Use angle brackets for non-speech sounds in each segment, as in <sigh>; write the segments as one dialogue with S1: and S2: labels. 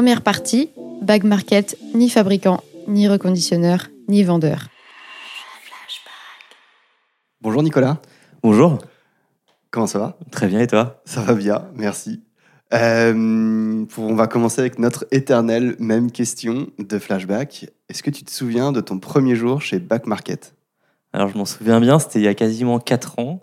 S1: Première partie, Bag Market, ni fabricant, ni reconditionneur, ni vendeur.
S2: Bonjour Nicolas,
S3: Bonjour,
S2: comment ça va?
S3: Très bien et toi?
S2: Ça va bien, merci. Euh, pour- on va commencer avec notre éternelle même question de flashback. Est-ce que tu te souviens de ton premier jour chez Back Market?
S3: Alors je m'en souviens bien, c'était il y a quasiment 4 ans.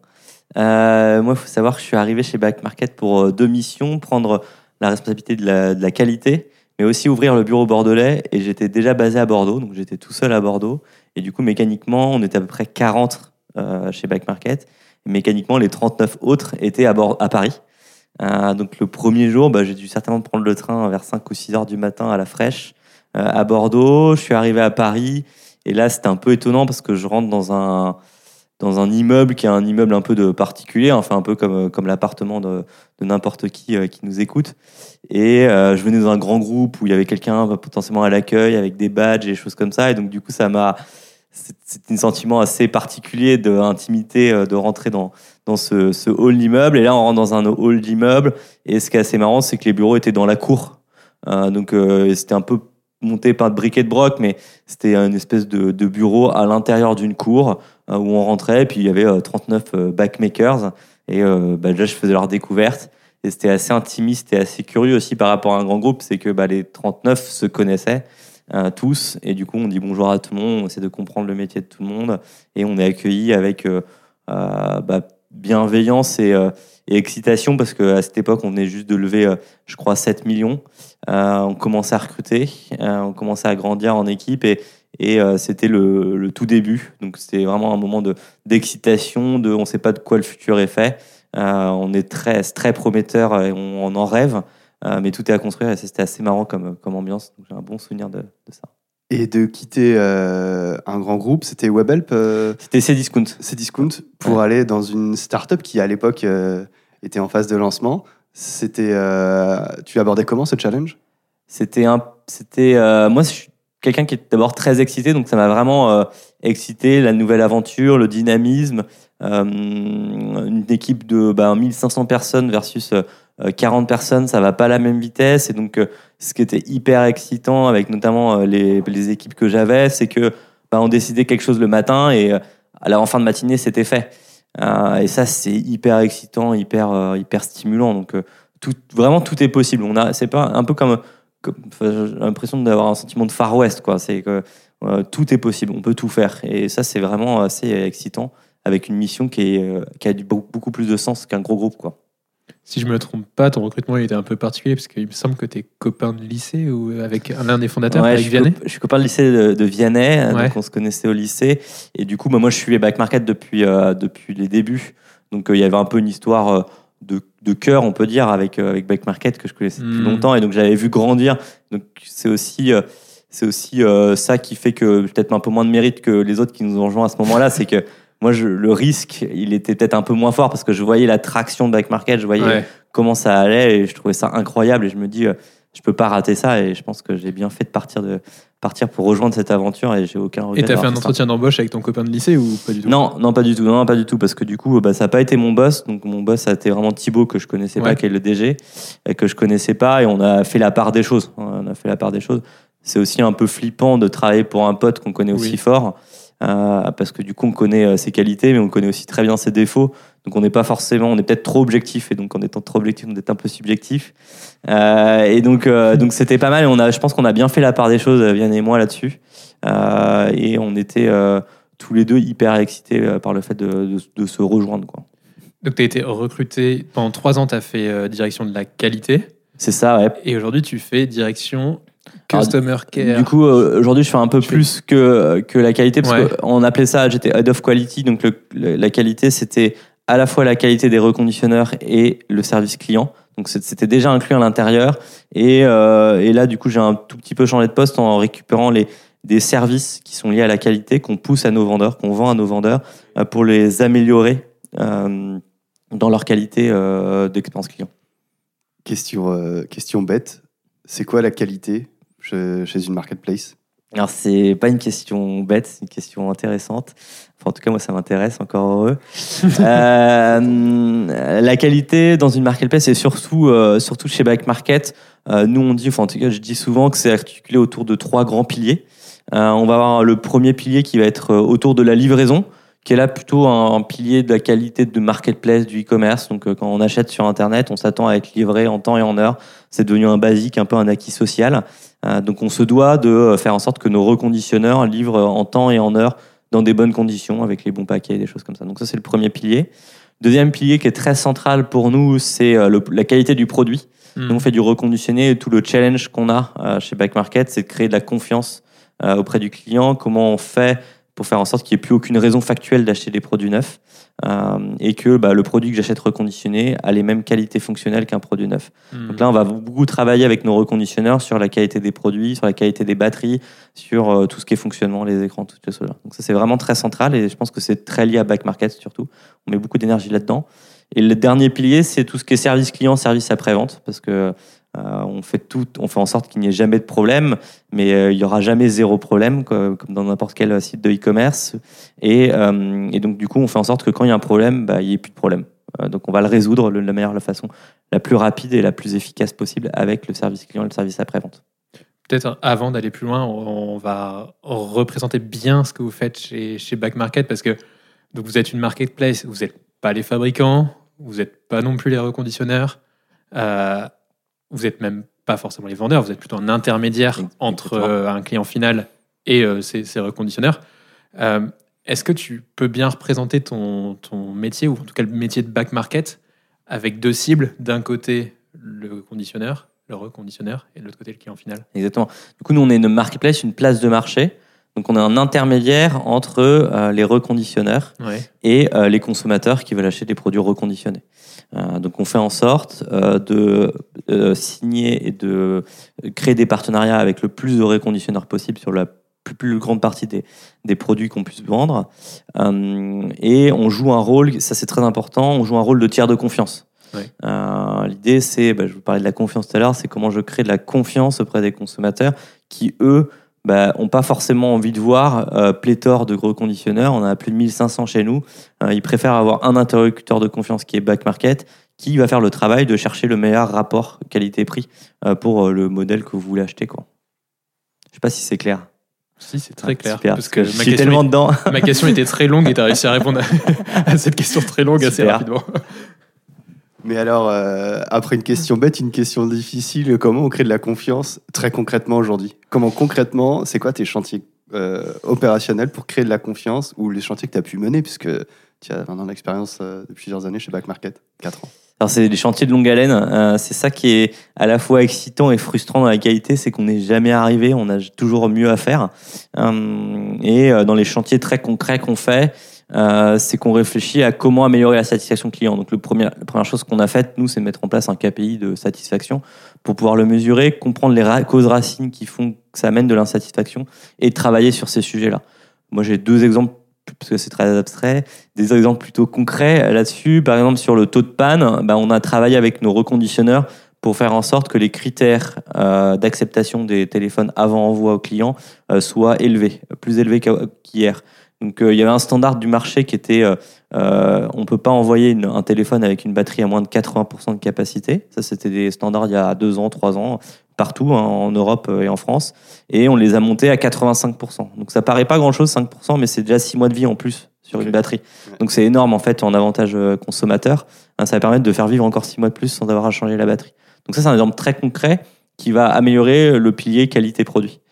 S3: Euh, moi, il faut savoir que je suis arrivé chez Back Market pour euh, deux missions, prendre la responsabilité de la, qualité, mais aussi ouvrir le bureau bordelais. Et j'étais déjà basé à Bordeaux, donc j'étais tout seul à Bordeaux. Et du coup, mécaniquement, on était à peu près 40 euh, chez Back Market. Et mécaniquement, les 39 autres étaient à Paris. Euh, donc le premier jour, bah, j'ai dû certainement prendre le train vers 5 ou 6 heures du matin à la fraîche euh, à Bordeaux. Je suis arrivé à Paris. Et là, c'était un peu étonnant parce que je rentre dans un, dans un immeuble qui est un immeuble un peu de particulier, enfin un peu comme, comme l'appartement de, n'importe qui euh, qui nous écoute. Et euh, je venais dans un grand groupe où il y avait quelqu'un bah, potentiellement à l'accueil avec des badges et des choses comme ça. Et donc, du coup, ça m'a. c'est- un sentiment assez particulier d'intimité de rentrer dans, dans ce, hall d'immeuble. Et là, on rentre dans un hall d'immeuble. Et ce qui est assez marrant, c'est que les bureaux étaient dans la cour. Euh, donc, euh, c'était un peu monté par de briquet de broc, mais c'était une espèce de, bureau à l'intérieur d'une cour euh, où on rentrait. Puis il y avait euh, 39 euh, backmakers. Et euh, bah, déjà, je faisais leur découverte. Et c'était assez intimiste et assez curieux aussi par rapport à un grand groupe. C'est que bah, les 39 se connaissaient euh, tous. Et du coup, on dit bonjour à tout le monde. On essaie de comprendre le métier de tout le monde. Et on est accueilli avec euh, euh, bah, bienveillance et, euh, excitation parce qu'à cette époque, on venait juste de lever, euh, je crois, 7 millions. Euh, on commençait à recruter, euh, on commençait à grandir en équipe et, et euh, c'était le, le tout début. Donc c'était vraiment un moment de d'excitation, de on ne sait pas de quoi le futur est fait. Euh, on est très très prometteur et on, on en rêve, euh, mais tout est à construire et c'était assez marrant comme, comme ambiance. Donc j'ai un bon souvenir de, de ça.
S2: Et de quitter euh, un grand groupe, c'était Webhelp, euh,
S3: C'était Cdiscount.
S2: Cdiscount, pour aller dans une start-up qui à l'époque euh, était en phase de lancement. C'était, tu abordais comment ce challenge?
S3: C'était un, c'était moi je quelqu'un qui est d'abord très excité, donc ça m'a vraiment euh, excité la nouvelle aventure, le dynamisme, euh, une équipe de bah, 1500 personnes versus euh, 40 personnes, ça va pas à la même vitesse et donc euh, ce qui était hyper excitant avec notamment euh, les, équipes que j'avais, c'est que bah, on décidait quelque chose le matin et euh, à la en fin de matinée c'était fait. Euh, et ça c'est hyper excitant, hyper euh, hyper stimulant. Donc euh, vraiment tout est possible. On a, c'est pas un peu comme, j'ai l'impression d'avoir un sentiment de Far West, quoi. C'est que euh, tout est possible, on peut tout faire. Et ça, c'est vraiment assez excitant avec une mission qui, est, euh, qui a du, beaucoup, plus de sens qu'un gros groupe, quoi.
S4: Si je me trompe pas, ton recrutement il était un peu particulier parce qu'il me semble que tu es copain de lycée ou avec l'un des fondateurs,
S3: Ouais,
S4: avec
S3: je, suis
S4: Vianney.
S3: cop- je suis copain de lycée de, de Vianney,
S4: Ouais.
S3: donc on se connaissait au lycée. Et du coup, bah, moi, je suis back market depuis, euh, depuis les débuts. Donc, il y avait un peu une histoire de, de cœur, on peut dire, avec, euh, avec back market que je connaissais depuis
S4: Mm.
S3: longtemps. Et donc, j'avais vu grandir. Donc, c'est aussi, euh, c'est aussi euh, ça qui fait que peut-être un peu moins de mérite que les autres qui nous ont rejoints à ce moment-là. c'est que moi, je, le risque, il était peut-être un peu moins fort parce que je voyais la traction de back market, je voyais
S4: Ouais.
S3: comment ça allait et je trouvais ça incroyable et je me dis euh, je peux pas rater ça et je pense que j'ai bien fait de partir de partir pour rejoindre cette aventure et j'ai aucun regret.
S4: Et t'as fait un entretien d'embauche avec ton copain de lycée ou pas du tout?
S3: Non, non pas du tout, non pas du tout parce que du coup bah, ça n'a pas été mon boss donc mon boss ça a été vraiment Thibaut que je connaissais pas qui est le DG et que je connaissais pas et on a fait la part des choses. On a fait la part des choses. C'est aussi un peu flippant de travailler pour un pote qu'on connaît aussi
S4: Oui.
S3: fort parce que du coup on connaît euh, ses qualités mais on connaît aussi très bien ses défauts. Donc on n'est pas forcément, on est peut-être trop objectif et donc en étant trop objectif, on est un peu subjectif. Euh, et donc euh, donc c'était pas mal. Et on a, je pense qu'on a bien fait la part des choses, Vianney et moi là-dessus. Euh, et on était euh, tous les deux hyper excités euh, par le fait de, de, de se rejoindre. Quoi.
S4: Donc tu as été recruté pendant trois ans, tu as fait euh, direction de la qualité
S3: C'est ça, ouais.
S4: et aujourd'hui tu fais direction
S3: Alors,
S4: customer care.
S3: Du coup, euh, aujourd'hui, je fais un peu
S4: fais-
S3: plus que, que la qualité, parce
S4: Ouais.
S3: qu'on appelait ça, j'étais head of quality, donc le- le- la qualité, c'était à la fois la qualité des reconditionneurs et le service client. Donc c'était déjà inclus à l'intérieur. Et, euh, et là, du coup, j'ai un tout petit peu changé de poste en récupérant les, des services qui sont liés à la qualité, qu'on pousse à nos vendeurs, qu'on vend à nos vendeurs, euh, pour les améliorer euh, dans leur qualité euh, d'expérience client.
S2: Question, euh, question bête. C'est quoi la qualité chez, une marketplace
S3: Alors, c'est pas une question bête, c'est une question intéressante. Enfin, en tout cas, moi, ça m'intéresse, encore heureux. <laughs> Euh, la qualité dans une marketplace et surtout, euh, surtout chez Back Market, Euh, nous, on dit, enfin, en tout cas, je dis souvent que c'est articulé autour de trois grands piliers. On va avoir le premier pilier qui va être autour de la livraison, qui est là plutôt un, un pilier de la qualité de marketplace du e-commerce. Donc, euh, quand on achète sur Internet, on s'attend à être livré en temps et en heure. C'est devenu un basique, un peu un acquis social. Euh, donc, on se doit de euh, faire en sorte que nos reconditionneurs livrent en temps et en heure dans des bonnes conditions, avec les bons paquets et des choses comme ça. Donc, ça, c'est le premier pilier. Deuxième pilier qui est très central pour nous, c'est la qualité du produit.
S4: Hmm.
S3: Nous, on fait du reconditionné et tout le challenge qu'on a euh, chez Back Market, c'est de créer de la confiance auprès du client. Comment on fait pour faire en sorte qu'il n'y ait plus aucune raison factuelle d'acheter des produits neufs euh, et que bah, le produit que j'achète reconditionné a les mêmes qualités fonctionnelles qu'un produit neuf.
S4: Hmm.
S3: Donc là, on va beaucoup travailler avec nos reconditionneurs sur la qualité des produits, sur la qualité des batteries, sur euh, tout ce qui est fonctionnement, les écrans, toutes ces choses-là. Donc ça, c'est vraiment très central et je pense que c'est très lié à Back Market surtout. On met beaucoup d'énergie là-dedans. Et le dernier pilier, c'est tout ce qui est service client, service après-vente, parce que euh, on fait tout, on fait en sorte qu'il n'y ait jamais de problème, mais euh, il y aura jamais zéro problème, comme dans n'importe quel site de e-commerce. Et, euh, donc du coup, on fait en sorte que quand il y a un problème, bah, il n'y ait plus de problème. Euh, donc on va le résoudre de la meilleure la façon la plus rapide et la plus efficace possible avec le service client et le service après-vente.
S4: Peut-être avant d'aller plus loin, on va représenter bien ce que vous faites chez, chez Back Market parce que donc vous êtes une marketplace, vous n'êtes pas les fabricants, vous n'êtes pas non plus les reconditionneurs, euh, vous n'êtes même pas forcément les vendeurs, vous êtes plutôt un intermédiaire
S3: Exactement.
S4: entre euh, un client final et euh, ses, ses reconditionneurs. Est-ce que tu peux bien représenter ton, ton métier, ou en tout cas le métier de Back Market, avec deux cibles? D'un côté, le conditionneur, le reconditionneur, et de l'autre côté, le client final
S3: Exactement. Du coup, nous, on est une marketplace, une place de marché. Donc, on est un intermédiaire entre euh, les reconditionneurs
S4: Ouais.
S3: et euh, les consommateurs qui veulent acheter des produits reconditionnés. Euh, donc, on fait en sorte de signer et de créer des partenariats avec le plus de reconditionneurs possible sur la plus, plus grande partie des, des produits qu'on puisse vendre. Et on joue un rôle, ça c'est très important, on joue un rôle de tiers de confiance.
S4: Ouais.
S3: Euh, L'idée, c'est, bah, je vous parlais de la confiance tout à l'heure, c'est comment je crée de la confiance auprès des consommateurs qui, eux, bah, ont pas forcément envie de voir euh, pléthore de gros conditionneurs. On en a plus de 1500 chez nous. Euh, ils préfèrent avoir un interlocuteur de confiance qui est Back Market, qui va faire le travail de chercher le meilleur rapport qualité-prix euh, pour le modèle que vous voulez acheter. Quoi. Je sais pas si c'est clair.
S4: Si, c'est très
S3: Ah,
S4: clair.
S3: Super,
S4: parce que
S3: je
S4: ma
S3: suis tellement dedans. <laughs>
S4: ma question était très longue et tu as réussi à répondre à, <laughs> à cette question très longue assez rapidement.
S2: Mais alors, euh, après une question bête, une question difficile, comment on crée de la confiance très concrètement aujourd'hui? Comment concrètement, c'est quoi tes chantiers euh, opérationnels pour créer de la confiance ou les chantiers que tu as pu mener puisque tu as maintenant l'expérience euh, de plusieurs années chez Back Market, 4 ans.
S3: Alors c'est des chantiers de longue haleine. Euh, c'est ça qui est à la fois excitant et frustrant dans la qualité, c'est qu'on n'est jamais arrivé, on a toujours mieux à faire. Et dans les chantiers très concrets qu'on fait, euh, c'est qu'on réfléchit à comment améliorer la satisfaction client. Donc le premier, la première chose qu'on a faite, nous, c'est de mettre en place un KPI de satisfaction pour pouvoir le mesurer, comprendre les causes racines qui font que ça amène de l'insatisfaction et travailler sur ces sujets-là. Moi, j'ai deux exemples parce que c'est très abstrait des exemples plutôt concrets là-dessus. Par exemple, sur le taux de panne, bah, on a travaillé avec nos reconditionneurs pour faire en sorte que les critères euh, d'acceptation des téléphones avant envoi au client euh, soient élevés, plus élevés qu'hier. Donc euh, il y avait un standard du marché qui était euh, euh, on peut pas envoyer une- un téléphone avec une batterie à moins de 80% de capacité. Ça c'était des standards il y a deux ans, trois ans partout hein, en Europe et en France et on les a montés à 85%. Donc ça paraît pas grand-chose 5% mais c'est déjà six mois de vie en plus sur une batterie.
S2: Ouais.
S3: Donc c'est énorme en fait en avantage consommateur. Hein, ça va permettre de faire vivre encore six mois de plus sans avoir à changer la batterie. Donc ça c'est un exemple très concret qui va améliorer le pilier qualité produit. Hum,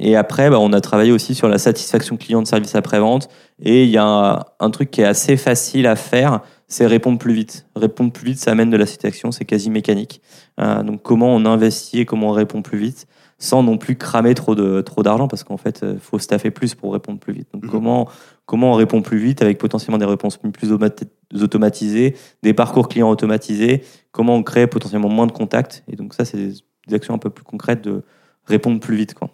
S3: et après, bah, on a travaillé aussi sur la satisfaction client de service après-vente. Et il y a un, un truc qui est assez facile à faire, c'est répondre plus vite. Répondre plus vite, ça amène de la satisfaction, c'est quasi mécanique. Euh, donc comment on investit et comment on répond plus vite sans non plus cramer trop de trop d'argent parce qu'en fait, il faut staffer plus pour répondre plus vite. Donc
S2: Mhm.
S3: comment comment on répond plus vite avec potentiellement des réponses plus automati- automatisées, des parcours clients automatisés, comment on crée potentiellement moins de contacts? Et donc ça, c'est des, des actions un peu plus concrètes de répondre plus vite. Quoi.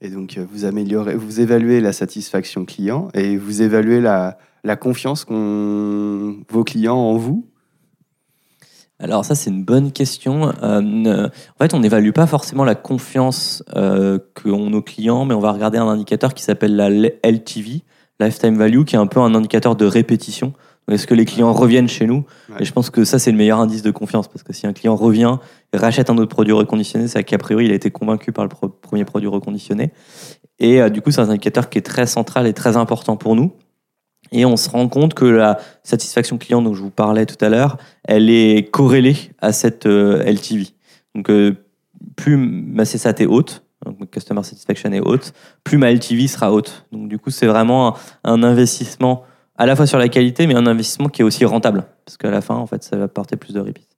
S2: Et donc, euh, vous améliorez, vous évaluez la satisfaction client et vous évaluez la, la confiance qu'ont vos clients en vous?
S3: Alors ça, c'est une bonne question. Euh, en fait, on n'évalue pas forcément la confiance euh, qu'ont nos clients, mais on va regarder un indicateur qui s'appelle la LTV, Lifetime Value, qui est un peu un indicateur de répétition. Est-ce que les clients reviennent chez nous
S2: Ouais.
S3: Et je pense que ça, c'est le meilleur indice de confiance. Parce que si un client revient et rachète un autre produit reconditionné, c'est qu'a priori, il a été convaincu par le pro- premier produit reconditionné. Et euh, du coup, c'est un indicateur qui est très central et très important pour nous. Et on se rend compte que la satisfaction client dont je vous parlais tout à l'heure, elle est corrélée à cette euh, LTV. Donc, euh, plus ma CSAT est haute, donc ma Customer Satisfaction est haute, plus ma LTV sera haute. Donc, du coup, c'est vraiment un, un investissement à la fois sur la qualité, mais un investissement qui est aussi rentable. Parce qu'à la fin, en fait, ça va porter plus de repeat.